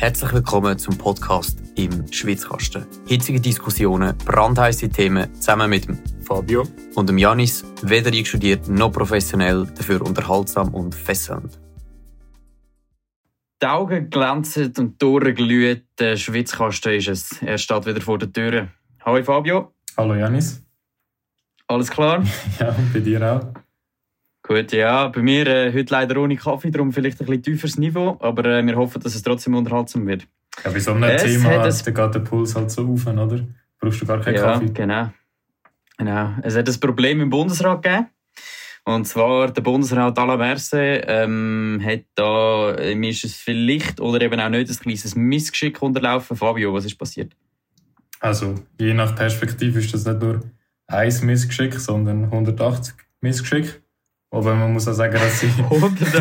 Herzlich willkommen zum Podcast im Schwitzkasten. Hitzige Diskussionen, brandheiße Themen zusammen mit dem Fabio und dem Janis, weder eingestudiert noch professionell, dafür unterhaltsam und fesselnd. Die Augen glänzen und die Ohren glühen, der Schwitzkasten ist es. Er steht wieder vor der Tür. Hallo Fabio. Hallo Janis. Alles klar? ja, und bei dir auch. Gut, ja, bei mir äh, heute leider ohne Kaffee, darum vielleicht ein bisschen tieferes Niveau, aber äh, wir hoffen, dass es trotzdem unterhaltsam wird. Ja, bei so einem es Thema da geht der Puls halt so auf, oder? Brauchst du gar keinen ja, Kaffee. genau. genau. Es hat ein Problem im Bundesrat gegeben. Und zwar der Bundesrat Alaverse ähm, hat da, mir ist es vielleicht oder eben auch nicht ein kleines Missgeschick unterlaufen. Fabio, was ist passiert? Also, je nach Perspektive ist das nicht nur ein Missgeschick, sondern 180 Missgeschick. Aber man muss auch sagen, dass sie,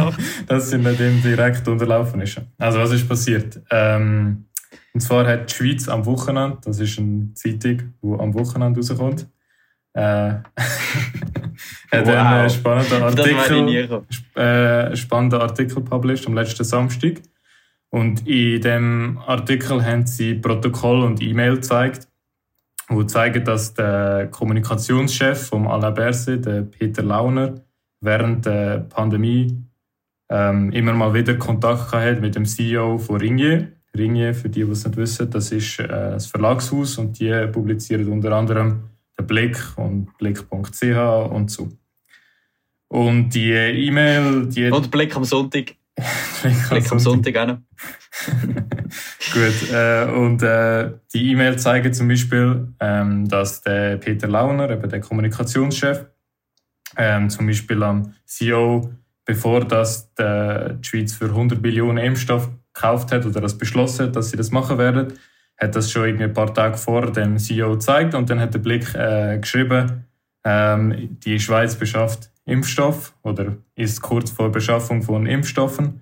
dass sie nicht ihm direkt unterlaufen ist. Also was ist passiert? Ähm, und zwar hat die Schweiz am Wochenende, das ist eine Zeitung, die am Wochenende rauskommt, äh, hat wow. einen spannenden Artikel, äh, spannenden Artikel published am letzten Samstag. Und in dem Artikel haben sie Protokoll und E-Mail gezeigt, wo zeigen, dass der Kommunikationschef vom Alaberse, der Peter Launer, während der Pandemie ähm, immer mal wieder Kontakt hat mit dem CEO von Ringier. Ringier, für die, die es nicht wissen, das ist äh, das Verlagshaus und die publizieren unter anderem den Blick und Blick.ch und so. Und die E-Mail, die... Und Blick am Sonntag. Blick, Blick am Sonntag auch noch. Gut, äh, und äh, die E-Mail zeigen zum Beispiel, ähm, dass der Peter Launer, eben der Kommunikationschef, ähm, zum Beispiel am CEO, bevor das die Schweiz für 100 Millionen Impfstoff gekauft hat oder das beschlossen hat, dass sie das machen werden, hat das schon irgendwie ein paar Tage vor dem CEO gezeigt und dann hat der Blick äh, geschrieben, ähm, die Schweiz beschafft Impfstoff oder ist kurz vor Beschaffung von Impfstoffen.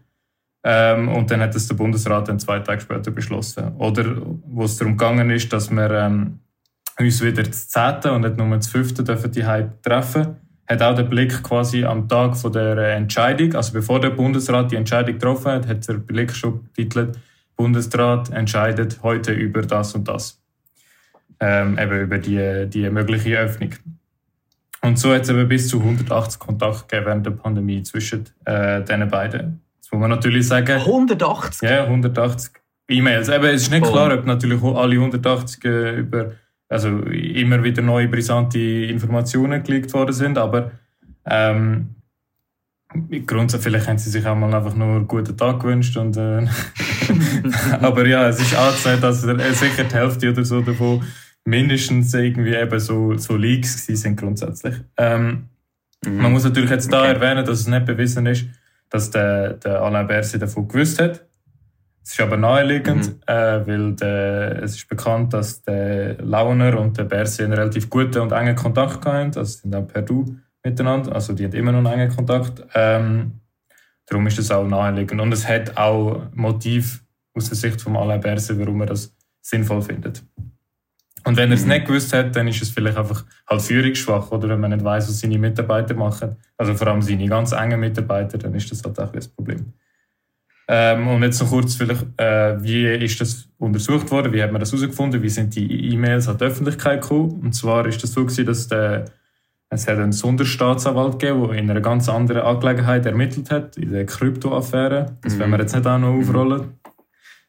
Ähm, und dann hat es der Bundesrat dann zwei Tage später beschlossen. Oder wo es darum gegangen ist, dass wir ähm, uns wieder das 10. und nicht nur das 5. dürfen die Hype treffen hat auch der Blick quasi am Tag von der Entscheidung, also bevor der Bundesrat die Entscheidung getroffen hat, hat der Blick schon getitelt, Bundesrat entscheidet heute über das und das. Ähm, eben über die, die mögliche Öffnung. Und so hat es eben bis zu 180 Kontakte gegeben während der Pandemie zwischen äh, diesen beiden. Das muss man natürlich sagen. 180? Ja, 180 E-Mails. Eben, es ist nicht oh. klar, ob natürlich alle 180 äh, über also immer wieder neue brisante Informationen gelegt worden sind, aber ähm, grundsätzlich vielleicht haben sie sich auch mal einfach nur einen guten Tag gewünscht und äh, aber ja, es ist angezeigt, dass sicher die Hälfte oder so davon mindestens irgendwie eben so, so Leaks sind grundsätzlich. Ähm, mhm. Man muss natürlich jetzt da okay. erwähnen, dass es nicht bewiesen ist, dass der, der Alain Berset davon gewusst hat. Es ist aber naheliegend, mhm. äh, weil der, es ist bekannt, dass der Launer und der Berse einen relativ guten und engen Kontakt hatten. Also sind auch per Du miteinander. Also die haben immer noch einen engen Kontakt. Ähm, darum ist es auch naheliegend. Und es hat auch Motiv aus der Sicht von Alain Berse, warum er das sinnvoll findet. Und wenn er es mhm. nicht gewusst hat, dann ist es vielleicht einfach halt führungsschwach, oder wenn man nicht weiß, was seine Mitarbeiter machen. Also vor allem seine ganz engen Mitarbeiter, dann ist das halt auch das Problem. Ähm, und jetzt noch kurz vielleicht, äh, wie ist das untersucht worden? Wie hat man das herausgefunden? Wie sind die E-Mails an die Öffentlichkeit gekommen? Und zwar ist das so gewesen, dass der, es hat einen Sonderstaatsanwalt gegeben, der in einer ganz anderen Angelegenheit ermittelt hat, in der Kryptoaffäre. Das mhm. werden wir jetzt nicht auch noch aufrollen.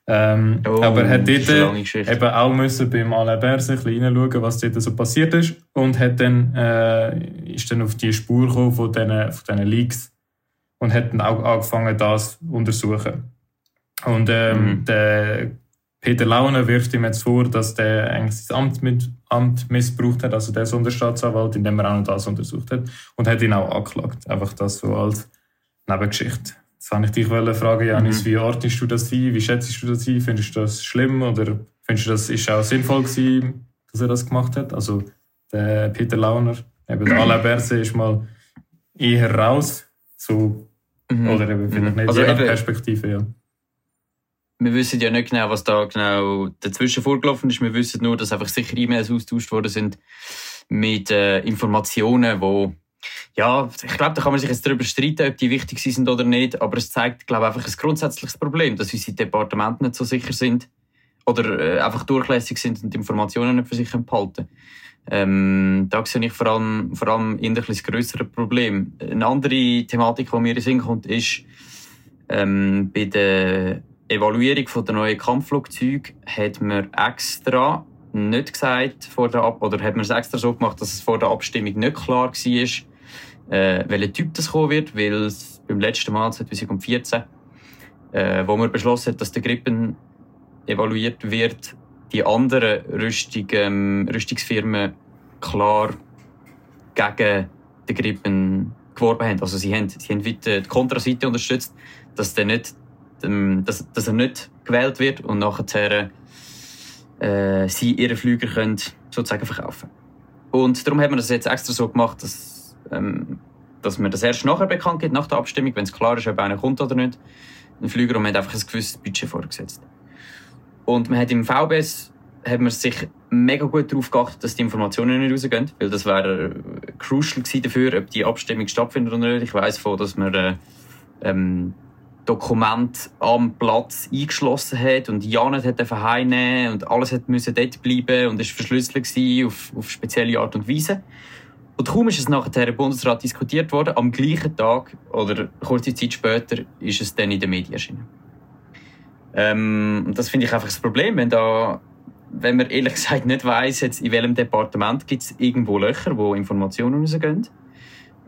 Ähm, oh, aber er hat dort eben auch müssen beim Alain Berse ein bisschen reinschauen, was dort so passiert ist. Und hat dann, äh, ist dann auf die Spur gekommen von diesen, von diesen Leaks und hat dann auch angefangen, das zu untersuchen. Und ähm, mhm. der Peter Launer wirft ihm jetzt vor, dass der eigentlich das Amt, mit, Amt missbraucht hat, also der Sonderstaatsanwalt, indem er auch noch das untersucht hat und hat ihn auch angeklagt. Einfach das so als Nebengeschichte. Jetzt wollte ich dich fragen, Janis, mhm. wie ordnest du das ein? Wie schätzt du das ein? Findest du das schlimm oder findest du, das ist auch sinnvoll gewesen, dass er das gemacht hat? Also der Peter Launer, eben der Alain Berse ist mal eher raus so, mhm. Oder eben vielleicht mhm. nicht, also je nach Perspektive, ja. Wir wissen ja nicht genau, was da genau dazwischen vorgelaufen ist. Wir wissen nur, dass einfach sicher E-Mails austauscht worden sind mit äh, Informationen, die Ja, ich glaube, da kann man sich jetzt darüber streiten, ob die wichtig sind oder nicht, aber es zeigt, glaube ich, einfach ein grundsätzliches Problem, dass unsere Departemente nicht so sicher sind oder äh, einfach durchlässig sind und Informationen nicht für sich behalten. Ähm, da sehe ich vor allem, vor allem ein das grössere Problem. Eine andere Thematik, die mir in den Sinn kommt, ist, ähm, bei der Evaluierung der neuen Kampfflugzeuge hat man extra nicht gesagt vor der Ab oder hat man es extra so gemacht, dass es vor der Abstimmung nicht klar war, äh, welcher Typ das kommen wird, weil es beim letzten Mal 2014, äh, wo man beschlossen hat, dass der Grippen evaluiert wird, die anderen Rüstung, ähm, Rüstungsfirmen klar gegen den Grippen geworben haben. Also sie haben, sie haben die Kontraseite unterstützt, dass, der nicht, ähm, dass, dass er nicht gewählt wird und nachher äh, sie ihre Flüger können sozusagen verkaufen Und darum hat man das jetzt extra so gemacht, dass, ähm, dass man das erst nachher bekannt gibt, nach der Abstimmung, wenn es klar ist, ob einer kommt oder nicht. Ein Flüger und man hat einfach ein gewisses Budget vorgesetzt. Und man hat im VBS hat man sich mega gut darauf geachtet, dass die Informationen nicht rausgehen, weil das wäre crucial gewesen dafür, ob die Abstimmung stattfindet oder nicht. Ich weiss von, dass man äh, ähm, Dokument am Platz eingeschlossen hat und ja nicht hat heimnehmen und alles hat müssen dort bleiben und ist verschlüsselt auf, auf spezielle Art und Weise. Und kaum ist es nachher im Bundesrat diskutiert worden, am gleichen Tag oder kurze Zeit später ist es dann in den Medien erschienen. Ähm, und das finde ich einfach das Problem, wenn da wenn man ehrlich gesagt nicht weiss, jetzt in welchem Departement gibt es irgendwo Löcher, wo Informationen rausgehen.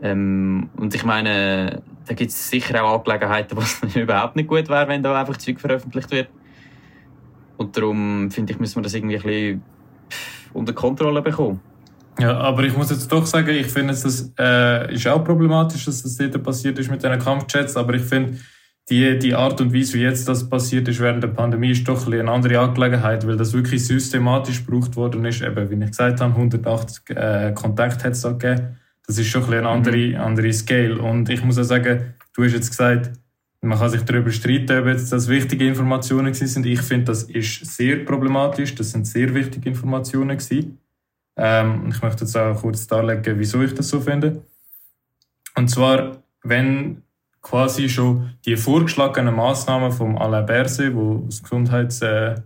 Ähm, und ich meine, da gibt es sicher auch Angelegenheiten, wo es überhaupt nicht gut wäre, wenn da einfach Zeug veröffentlicht wird. Und darum finde ich, müssen wir das irgendwie ein bisschen unter Kontrolle bekommen. Ja, aber ich muss jetzt doch sagen, ich finde, es äh, ist auch problematisch, dass das dort passiert ist mit diesen Kampfchats, aber ich finde, die, die Art und Weise, wie jetzt das passiert ist während der Pandemie, ist doch ein eine andere Angelegenheit, weil das wirklich systematisch gebraucht worden ist. Eben, wie ich gesagt habe, 180 äh, Kontakte hat es da gegeben. Das ist schon ein eine andere, mhm. andere Scale. Und ich muss auch sagen, du hast jetzt gesagt, man kann sich darüber streiten, ob jetzt das wichtige Informationen sind. Ich finde, das ist sehr problematisch. Das sind sehr wichtige Informationen gewesen. Ähm, ich möchte jetzt auch kurz darlegen, wieso ich das so finde. Und zwar, wenn quasi schon die vorgeschlagenen Massnahmen vom Alain Berset, wo das Gesundheitsamt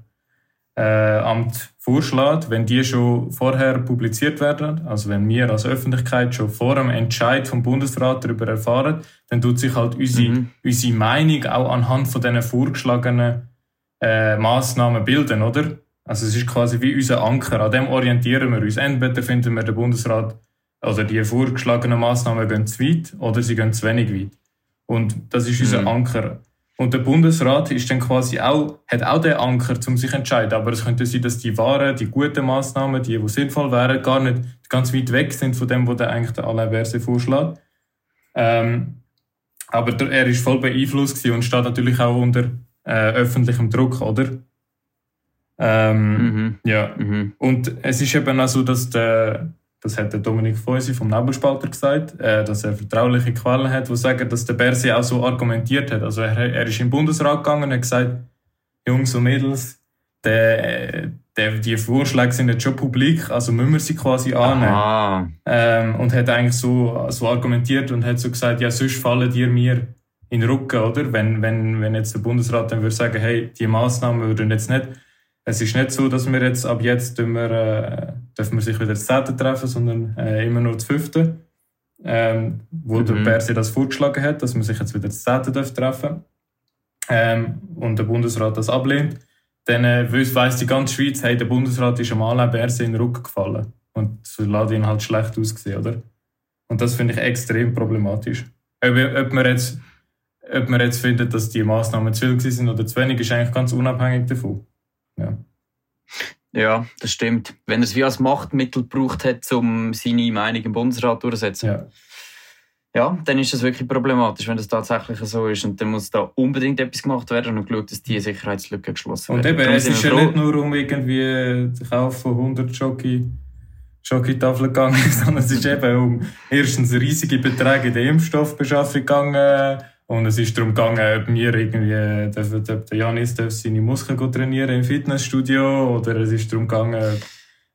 äh, vorschlägt, wenn die schon vorher publiziert werden, also wenn wir als Öffentlichkeit schon vor dem Entscheid vom Bundesrat darüber erfahren, dann tut sich halt unsere, mhm. unsere Meinung auch anhand von diesen vorgeschlagenen äh, Massnahmen bilden, oder? Also es ist quasi wie unser Anker, an dem orientieren wir uns. Entweder finden wir, der Bundesrat oder die vorgeschlagenen Massnahmen gehen zu weit oder sie gehen zu wenig weit. Und das ist unser mhm. Anker. Und der Bundesrat ist dann quasi auch, hat auch den Anker, um sich zu entscheiden. Aber es könnte sein, dass die wahren, die guten Massnahmen, die, die sinnvoll wären, gar nicht ganz weit weg sind von dem, was der eigentlich der Alain Berset vorschlägt. Ähm, aber er ist voll beeinflusst und steht natürlich auch unter äh, öffentlichem Druck, oder? Ähm, mhm. Ja. Mhm. Und es ist eben auch so, dass der, das hat der Dominik Feusi vom Nebelspalter gesagt, äh, dass er vertrauliche Quellen hat, die sagen, dass der Bersi auch so argumentiert hat. Also er, er ist im Bundesrat gegangen und hat gesagt, Jungs und Mädels, der, der, die Vorschläge sind jetzt schon publik, also müssen wir sie quasi annehmen. Ähm, und hat eigentlich so, so argumentiert und hat so gesagt, ja, sonst fallen dir mir in den Rücken, oder? Wenn, wenn, wenn jetzt der Bundesrat dann würde sagen, hey, die Maßnahmen würden jetzt nicht es ist nicht so, dass wir jetzt ab jetzt wir, äh, dürfen wir sich wieder das Zehnte treffen, sondern äh, immer nur das Fünfte. Ähm, wo mhm. der Persi das vorgeschlagen hat, dass man sich jetzt wieder das Zehnte treffen ähm, und der Bundesrat das ablehnt, dann äh, weiss die ganze Schweiz, hey, der Bundesrat ist am Alain Berse in den Rücken gefallen. Und das lässt ihn halt schlecht aussehen, oder? Und das finde ich extrem problematisch. Ob, ob, man jetzt, ob man jetzt findet, dass die Massnahmen zu viel sind oder zu wenig, ist eigentlich ganz unabhängig davon. Ja. Ja, das stimmt. Wenn er es wie als Machtmittel gebraucht hat, um seine Meinung im Bundesrat durchzusetzen. Ja. ja, dann ist das wirklich problematisch, wenn das tatsächlich so ist. Und dann muss da unbedingt etwas gemacht werden und geschaut, dass die Sicherheitslücke geschlossen wird. Und eben, es ist ja nicht nur um irgendwie den Kauf von 100 Jockey Schoki-Tafel gegangen, sondern es ist eben um erstens riesige Beträge in der Impfstoffbeschaffung gegangen, und es ist darum gegangen, ob wir irgendwie, dürfen, ob der Janis darf seine Muskeln trainieren im Fitnessstudio oder es ist darum gegangen,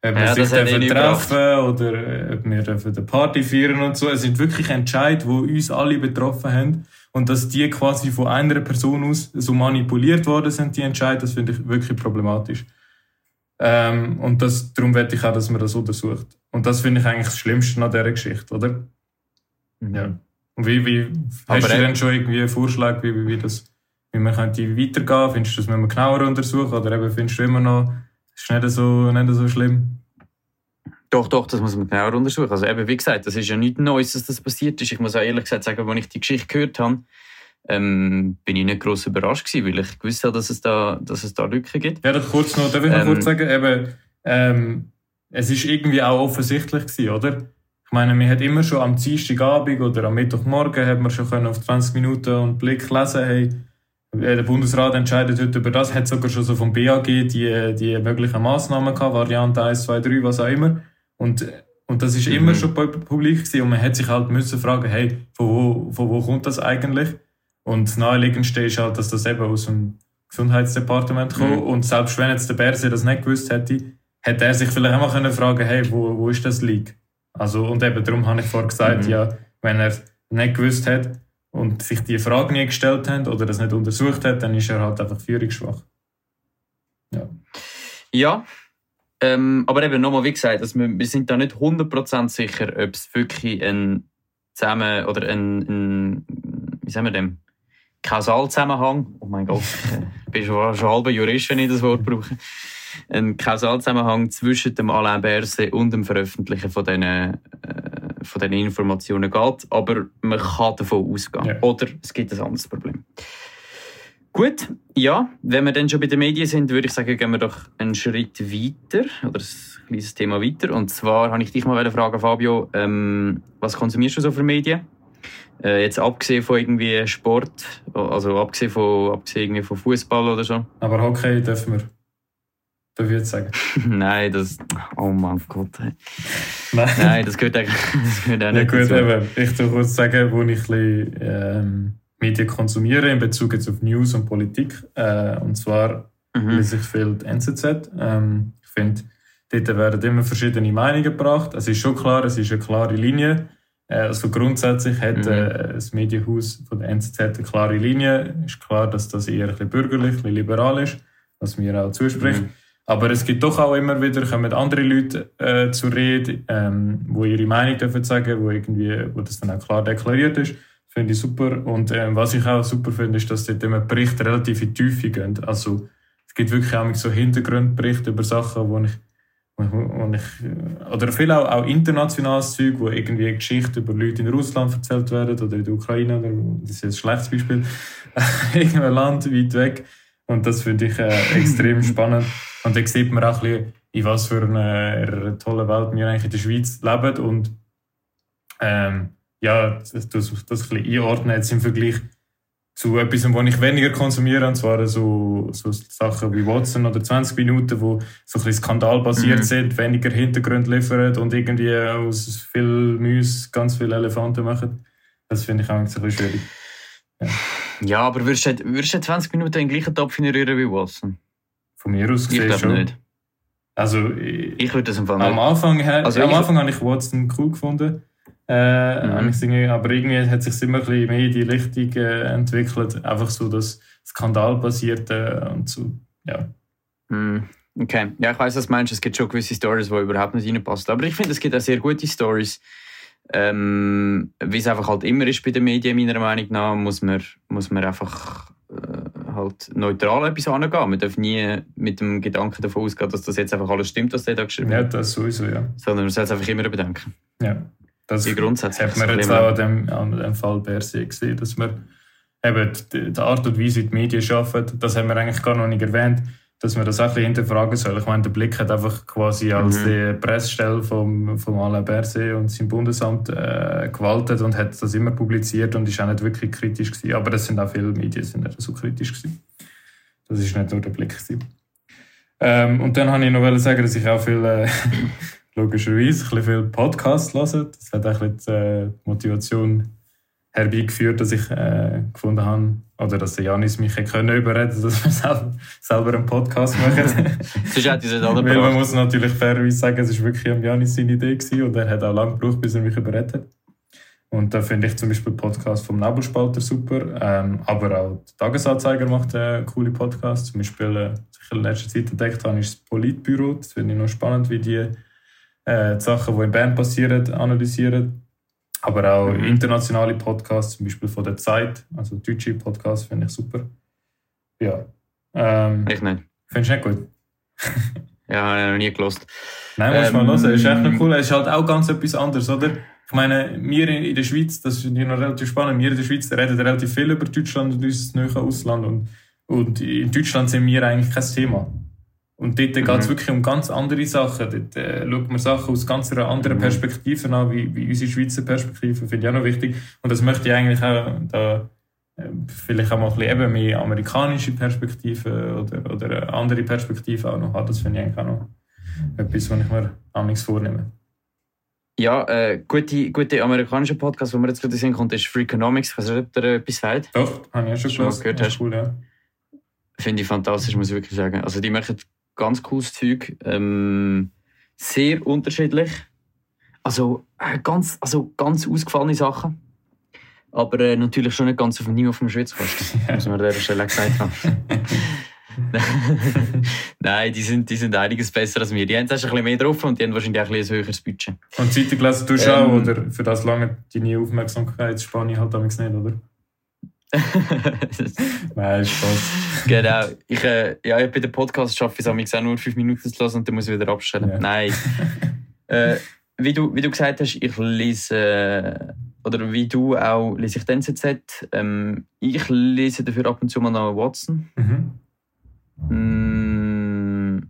ob wir ja, sich treffen oder äh, ob wir eine Party feiern und so. Es sind wirklich Entscheid, die uns alle betroffen haben. Und dass die quasi von einer Person aus so manipuliert worden sind, die Entscheid, das finde ich wirklich problematisch. Ähm, und das, darum wette ich auch, dass man das untersucht. Und das finde ich eigentlich das Schlimmste an dieser Geschichte, oder? Mhm. Ja. Und wie, wie hast du denn schon irgendwie einen Vorschlag, wie, wie, das, wie man könnte weitergehen? Findest du, das müssen wir genauer untersuchen? Oder eben findest du immer noch, ist nicht so, nicht so schlimm? Doch, doch, das muss man genauer untersuchen. Also eben, wie gesagt, das ist ja nichts Neues, dass das passiert ist. Ich muss auch ehrlich gesagt sagen, als ich die Geschichte gehört habe, ähm, bin ich nicht gross überrascht gewesen, weil ich gewusst habe, dass es da, dass es da Lücken gibt. Ja, das kurz noch, darf ich noch ähm, kurz sagen, eben, ähm, es ist irgendwie auch offensichtlich gewesen, oder? Ich meine, man hat immer schon am Dienstagabend oder am Mittwochmorgen hat man schon auf 20 Minuten und Blick lesen, hey, äh, der Bundesrat entscheidet heute über das, hat sogar schon so vom BAG die, die möglichen Massnahmen gehabt, Variante 1, 2, 3, was auch immer. Und, und das ist mhm. immer schon publik gewesen und man hat sich halt müssen fragen, hey, von wo, von wo kommt das eigentlich? Und das naheliegendste ist halt, dass das eben aus dem Gesundheitsdepartement kommt. Mhm. Und selbst wenn jetzt der Berse das nicht gewusst hätte, hätte er sich vielleicht auch mal fragen können hey, wo, wo ist das Leak? Also, und eben darum habe ich vorher gesagt, mhm. ja, wenn er nicht gewusst hat und sich die Frage nie gestellt hat oder das nicht untersucht hat, dann ist er halt einfach führungsschwach. Ja. Ja, ähm, aber eben nochmal, wie gesagt, also wir, wir sind da nicht 100% sicher, ob es wirklich ein zusammen oder ein, ein, wie sagen wir dem, Kausalzusammenhang, oh mein Gott, ich bin schon, schon halber Jurist, wenn ich das Wort brauche, ein Kausalzusammenhang zwischen dem Alain Berset und dem Veröffentlichen von diesen, äh, von diesen Informationen geht, aber man kann davon ausgehen. Ja. Oder es gibt ein anderes Problem. Gut, ja, wenn wir dann schon bei den Medien sind, würde ich sagen, gehen wir doch einen Schritt weiter oder ein kleines Thema weiter. Und zwar habe ich dich mal fragen, Fabio, ähm, was konsumierst du so für Medien? Äh, jetzt abgesehen von irgendwie Sport, also abgesehen von, abgesehen von Fußball oder so. Aber Hockey dürfen wir. Ich jetzt sagen? Nein, das. Oh mein Gott. Nein. Nein, das gehört eigentlich das gehört auch nicht. Ja, gut, eben. Ich will kurz sagen, wo ich ein bisschen, ähm, Medien konsumiere in Bezug jetzt auf News und Politik. Äh, und zwar mhm. lese ich viel die NZZ. Ähm, ich finde, dort werden immer verschiedene Meinungen gebracht. Es ist schon klar, es ist eine klare Linie. Äh, also grundsätzlich hat mhm. äh, das Medienhaus von der NZZ eine klare Linie. Es Ist klar, dass das eher ein bisschen bürgerlich, ein bisschen liberal ist, was mir auch zuspricht. Mhm. Aber es gibt doch auch immer wieder kommen andere Leute äh, zur Rede, ähm, wo ihre Meinung dürfen sagen, wo irgendwie, wo das dann auch klar deklariert ist. Finde ich super. Und ähm, was ich auch super finde, ist, dass dort immer Berichte relativ in Tiefe gehen. Also es gibt wirklich auch so Hintergrundberichte über Sachen, wo ich, wo ich oder viel auch, auch internationales Zeug, wo irgendwie Geschichten über Leute in Russland erzählt werden oder in der Ukraine, oder, das ist ein schlechtes Beispiel, irgendein Land weit weg. Und das finde ich äh, extrem spannend. Und da sieht man auch ein bisschen, in was für einer, tollen Welt wir eigentlich in der Schweiz leben und ähm, ja, das, das, das ein bisschen einordnen jetzt im Vergleich zu etwas, was ich weniger konsumiere, und zwar so, so Sachen wie Watson oder 20 Minuten, wo so ein bisschen skandalbasiert mhm. sind, weniger Hintergrund liefern und irgendwie aus viel Müs ganz viele Elefanten machen. Das finde ich auch ein bisschen schwierig. Ja, ja aber würdest du, würdest du 20 Minuten in den gleichen Topf rühren wie Watson? Von mir aus gesehen ich schon. nicht. Also, ich, ich würde das empfehlen. Am Anfang, also am Anfang habe ich Watson cool gefunden. Äh, mhm. Aber irgendwie hat sich immer ein bisschen mehr in die Richtung äh, entwickelt. Einfach so das Skandalbasierte und so, ja. Mhm. Okay, ja, ich weiß, was du meinst. Es gibt schon gewisse Stories, die überhaupt nicht reinpassen. Aber ich finde, es gibt auch sehr gute Stories. Ähm, wie es einfach halt immer ist bei den Medien, meiner Meinung nach, muss man, muss man einfach äh, halt neutral etwas angehen. Man darf nie mit dem Gedanken davon ausgehen, dass das jetzt einfach alles stimmt, was der da geschrieben hat. Ja, das sowieso, ja. Sondern man soll es einfach immer bedenken. Ja. Das die grundsätzlich hat man jetzt auch an dem, an dem Fall Berse gesehen, dass man eben die, die Art und Weise, wie die Medien arbeiten, das haben wir eigentlich gar noch nicht erwähnt, dass man das auch ein bisschen hinterfragen soll. Ich meine, der Blick hat einfach quasi als mhm. die Pressstelle vom, vom Alain Berset und seinem Bundesamt äh, gewaltet und hat das immer publiziert und ist auch nicht wirklich kritisch gewesen. Aber das sind auch viele Medien, sind nicht so kritisch gewesen. Das ist nicht nur der Blick gewesen. Ähm, und dann wollte ich noch sagen, dass ich auch viel äh, logischerweise ein bisschen viel Podcast hören. Das hat auch ein bisschen die Motivation herbeigeführt, dass ich äh, gefunden habe, oder dass der Janis mich können überreden dass wir selber, selber einen Podcast machen. Sonst hätte ich es alle Weil man muss natürlich fairerweise sagen, es war wirklich am Janis seine Idee gewesen und er hat auch lange gebraucht, bis er mich überredet hat. Und da finde ich zum Beispiel den Podcast vom Nebelspalter super, ähm, aber auch der Tagesanzeiger macht einen coolen Podcast. Zum Beispiel, äh, was ich in letzter Zeit entdeckt habe, ist das Politbüro. Das finde ich noch spannend, wie die, äh, die Sachen, die in Bern passieren, analysieren. Aber auch mhm. internationale Podcasts, zum Beispiel von der Zeit, also deutsche Podcasts, finde ich super. Ja. Ähm, ich nicht. Findest du nicht gut? ja, habe ich noch nie gelost. Nein, muss ähm, mal hören. Ist echt noch cool. Es ist halt auch ganz etwas anderes, oder? Ich meine, wir in der Schweiz, das finde ich noch relativ spannend, wir in der Schweiz reden relativ viel über Deutschland und unser neues Ausland. Und, und in Deutschland sind wir eigentlich kein Thema. Und dort mhm. geht es wirklich um ganz andere Sachen. Dort äh, schaut man Sachen aus ganz einer anderen mhm. Perspektive an, wie, wie unsere Schweizer Perspektive. Finde ich auch noch wichtig. Und das möchte ich eigentlich auch da, äh, vielleicht auch mal ein bisschen eben mehr amerikanische Perspektive oder, oder andere Perspektive auch noch haben. Das finde ich eigentlich auch noch etwas, was ich mir amigs vornehme. Ja, äh, gute, gute amerikanische Podcast, wo wir jetzt gerade sehen konnten, ist Freakonomics. Ich weiß nicht, ob der etwas sagt. Doch, habe ich auch schon, schon gehört. Hast. Cool, ja. Finde ich fantastisch, muss ich wirklich sagen. Also die machen ganz cooles Zeug. Ähm, sehr unterschiedlich. Also, äh, ganz, also ganz ausgefallene Sachen. Aber äh, natürlich schon nicht ganz auf dem Niveau vom Schweizkost. Ja. Muss man an dieser Stelle gesagt haben. Nein, die sind, die sind einiges besser als wir. Die haben ein bisschen mehr drauf und die haben wahrscheinlich auch ein, ein höheres Budget. Und Zeitung lesen tust du ähm, auch, oder? Für das lange deine Aufmerksamkeitsspanne halt damals nicht, oder? Nein, Spaß. Genau. Ich, äh, ja, bei dem Podcast schaffe ich es auch nur fünf Minuten zu lassen und dann muss ich wieder abstellen. Ja. Nein. äh, wie, du, wie du gesagt hast, ich lese, äh, oder wie du auch, lese ich den NZZ. Ähm, ich lese dafür ab und zu mal noch Watson. Mhm. Mm,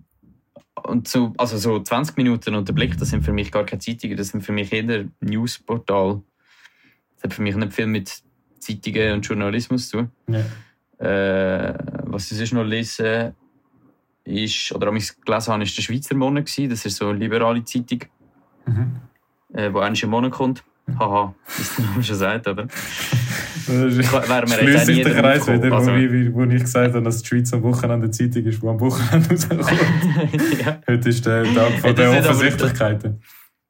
und so, also so 20 Minuten unter Blick, das sind für mich gar keine Zeitungen, das sind für mich eher Newsportal. Das hat für mich nicht viel mit Zeitungen und Journalismus zu. Ja. Äh, was ich sonst noch lese, ist, oder ich gelesen habe, ist der Schweizer Monat. Das ist so eine liberale Zeitung, mhm. äh, die eigentlich im Monat kommt. Haha, es der Name schon sagt, oder? Wäre mir der Kreis wieder, also, wo, ich, wo ich gesagt habe, dass die Schweiz am Wochenende Zeitung ist, die am Wochenende rauskommt. ja. Heute ist der Tag von der Offensichtlichkeiten.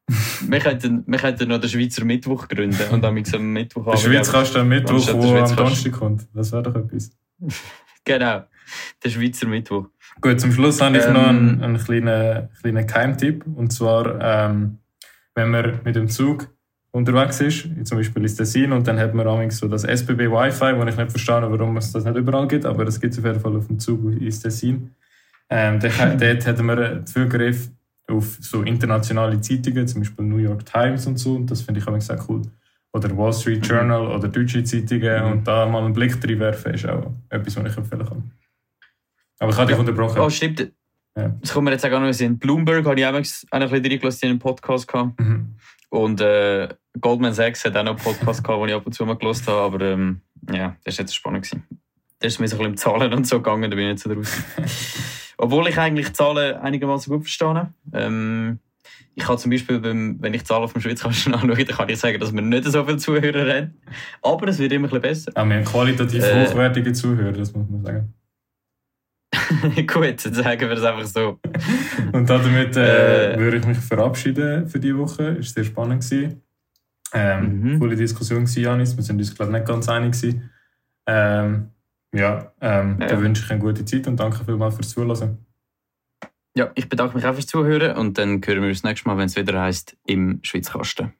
wir, könnten, wir könnten noch den Schweizer Mittwoch gründen und am Mittwoch haben. Der Schweiz kannst du am Mittwoch, wo am Donnerstag kommt. Das wäre doch etwas. genau, der Schweizer Mittwoch. Gut, zum Schluss habe ich ähm, noch einen, einen kleinen, kleinen Keimtipp. Und zwar, ähm, wenn man mit dem Zug unterwegs ist, zum Beispiel ins Tessin, und dann hat man so das SBB Wi-Fi, wo ich nicht verstehe, warum es das nicht überall gibt, aber es gibt es auf jeden Fall auf dem Zug ins Tessin. Ähm, dort, dort hat man Zugriff auf so internationale Zeitungen, zum Beispiel New York Times und so. Und das finde ich auch sehr cool. Oder Wall Street mhm. Journal mhm. oder deutsche Zeitungen. Mhm. Und da mal einen Blick drin werfen, ist auch etwas, was ich empfehlen kann. Aber ich habe dich ja. unterbrochen. Oh, stimmt. Ja. Das kommt mir jetzt auch noch in Bloomberg habe ich auch ein bisschen reingelassen in einen Podcast gehabt. Mhm. Und äh, Goldman Sachs hat auch noch einen Podcast gehabt, den ich ab und zu mal gelost habe. Aber ähm, ja, das war jetzt spannend. Gewesen. Das ist mir so ein bisschen im Zahlen und so gegangen, da bin ich nicht so draus. Obwohl ich eigentlich Zahlen einigermaßen gut verstehe. Ähm, ich kann zum Beispiel, beim, wenn ich Zahlen auf dem Schweizkasten anschaue, dann kann ich sagen, dass wir nicht so viele Zuhörer haben. Aber es wird immer ein bisschen besser. Aber wir haben qualitativ äh, hochwertige Zuhörer, das muss man sagen. Gut, dann sagen wir es einfach so. Und damit äh, äh, würde ich mich verabschieden für diese Woche. Es war sehr spannend. Ähm, mhm. Coole Diskussion, Janis. Wir sind uns, glaube ich, nicht ganz einig. Ähm, ja, ähm, ja. dann wünsche ich eine gute Zeit und danke vielmals fürs Zuhören. Ja, ich bedanke mich auch fürs Zuhören und dann hören wir uns das nächste Mal, wenn es wieder heißt im Schweizkasten.